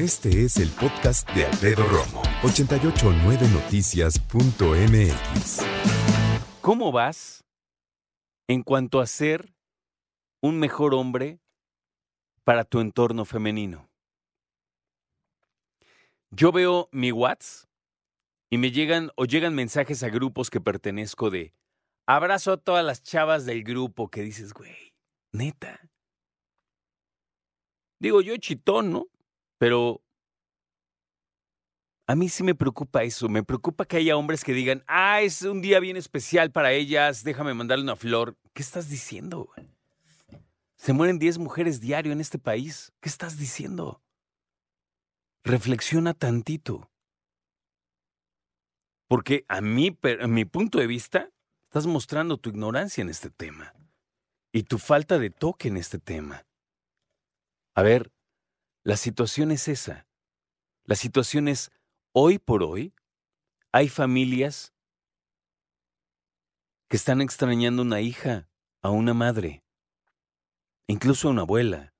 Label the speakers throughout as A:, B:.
A: Este es el podcast de Alfredo Romo, 889noticias.mx.
B: ¿Cómo vas en cuanto a ser un mejor hombre para tu entorno femenino? Yo veo mi WhatsApp y me llegan o llegan mensajes a grupos que pertenezco de abrazo a todas las chavas del grupo que dices, güey, neta. Digo yo chitón, ¿no? Pero a mí sí me preocupa eso, me preocupa que haya hombres que digan, ah, es un día bien especial para ellas, déjame mandarle una flor. ¿Qué estás diciendo? Se mueren 10 mujeres diario en este país. ¿Qué estás diciendo? Reflexiona tantito. Porque a mí, a mi punto de vista, estás mostrando tu ignorancia en este tema y tu falta de toque en este tema. A ver, la situación es esa. La situación es Hoy por hoy, hay familias que están extrañando una hija, a una madre, incluso a una abuela,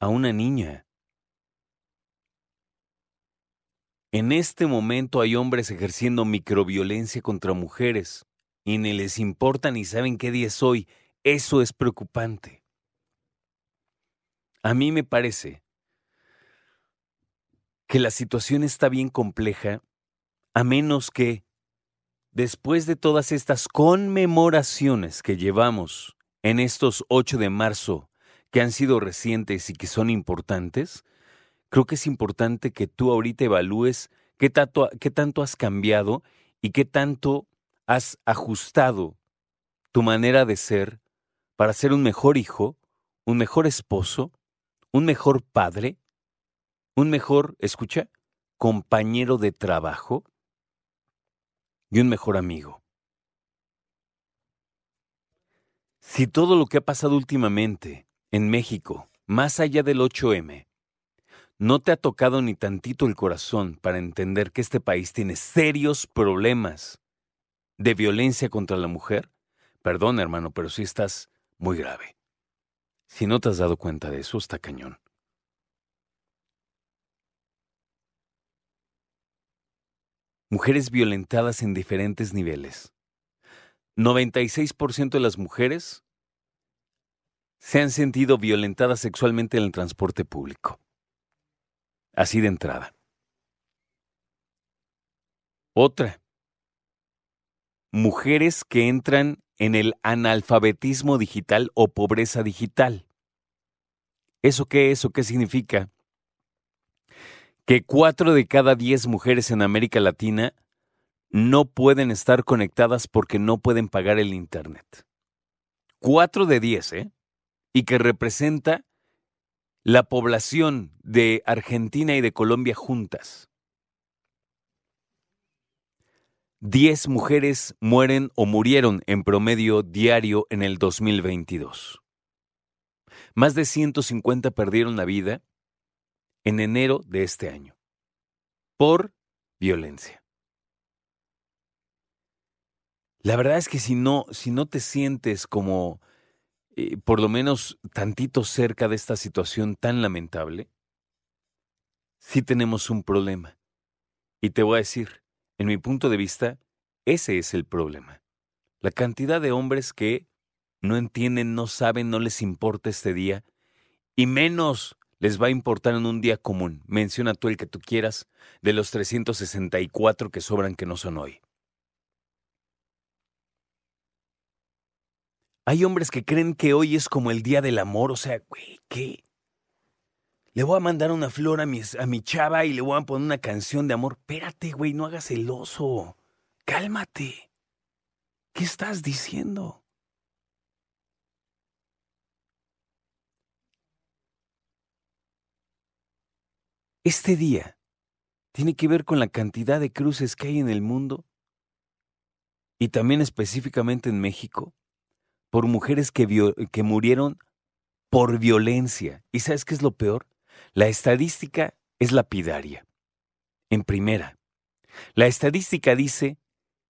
B: a una niña. En este momento hay hombres ejerciendo microviolencia contra mujeres y ni les importa ni saben qué día es hoy. Eso es preocupante. A mí me parece que la situación está bien compleja, a menos que, después de todas estas conmemoraciones que llevamos en estos 8 de marzo, que han sido recientes y que son importantes, creo que es importante que tú ahorita evalúes qué tanto, qué tanto has cambiado y qué tanto has ajustado tu manera de ser para ser un mejor hijo, un mejor esposo, un mejor padre, un mejor, escucha, compañero de trabajo y un mejor amigo. Si todo lo que ha pasado últimamente en México, más allá del 8M, no te ha tocado ni tantito el corazón para entender que este país tiene serios problemas de violencia contra la mujer, perdón hermano, pero sí estás muy grave. Si no te has dado cuenta de eso, está cañón. Mujeres violentadas en diferentes niveles. 96% de las mujeres se han sentido violentadas sexualmente en el transporte público. Así de entrada. Otra. Mujeres que entran en el analfabetismo digital o pobreza digital. ¿Eso qué es o qué significa? Que cuatro de cada diez mujeres en América Latina no pueden estar conectadas porque no pueden pagar el Internet. Cuatro de diez, ¿eh? Y que representa la población de Argentina y de Colombia juntas. Diez mujeres mueren o murieron en promedio diario en el 2022. Más de 150 perdieron la vida en enero de este año por violencia. La verdad es que si no, si no te sientes como eh, por lo menos tantito cerca de esta situación tan lamentable, sí tenemos un problema. Y te voy a decir, en mi punto de vista, ese es el problema. La cantidad de hombres que no entienden, no saben, no les importa este día, y menos les va a importar en un día común. Menciona tú el que tú quieras de los 364 que sobran que no son hoy. Hay hombres que creen que hoy es como el día del amor, o sea, güey, ¿qué? Le voy a mandar una flor a mi, chava y le voy a poner una canción de amor. Espérate, güey, no hagas el oso. Cálmate. ¿Qué estás diciendo? Este día tiene que ver con la cantidad de cruces que hay en el mundo y también específicamente en México por mujeres que, que murieron por violencia. ¿Y sabes qué es lo peor? La estadística es lapidaria. En primera, la estadística dice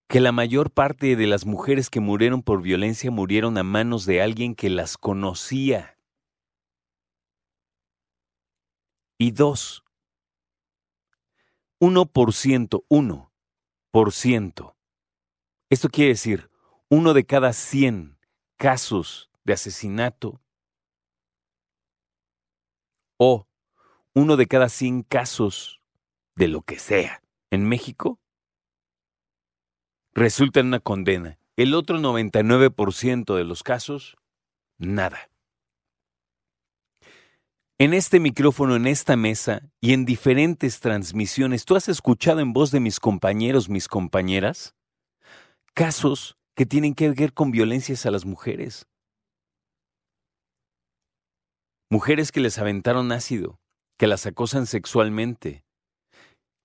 B: que la mayor parte de las mujeres que murieron por violencia murieron a manos de alguien que las conocía. Y dos, 1%, 1%. Esto quiere decir, uno de cada 100 casos de asesinato o uno de cada 100 casos de lo que sea en México resulta en una condena. El otro 99% de los casos, nada. En este micrófono, en esta mesa y en diferentes transmisiones, ¿tú has escuchado en voz de mis compañeros, mis compañeras, casos que tienen que ver con violencias a las mujeres? Mujeres que les aventaron ácido, que las acosan sexualmente,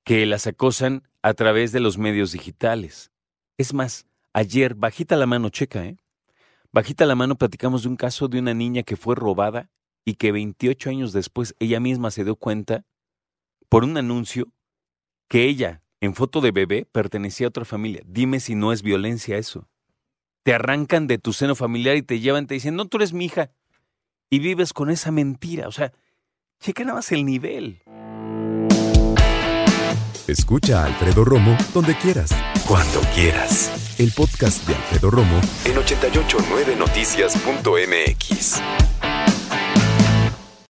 B: que las acosan a través de los medios digitales. Es más, ayer, bajita la mano, checa, ¿eh? Bajita la mano platicamos de un caso de una niña que fue robada y que 28 años después ella misma se dio cuenta por un anuncio que ella, en foto de bebé, pertenecía a otra familia. Dime si no es violencia eso. Te arrancan de tu seno familiar y te llevan, te dicen, no, tú eres mi hija y vives con esa mentira. O sea, checa nada más el nivel.
A: Escucha a Alfredo Romo donde quieras. Cuando quieras. El podcast de Alfredo Romo en 889noticias.mx.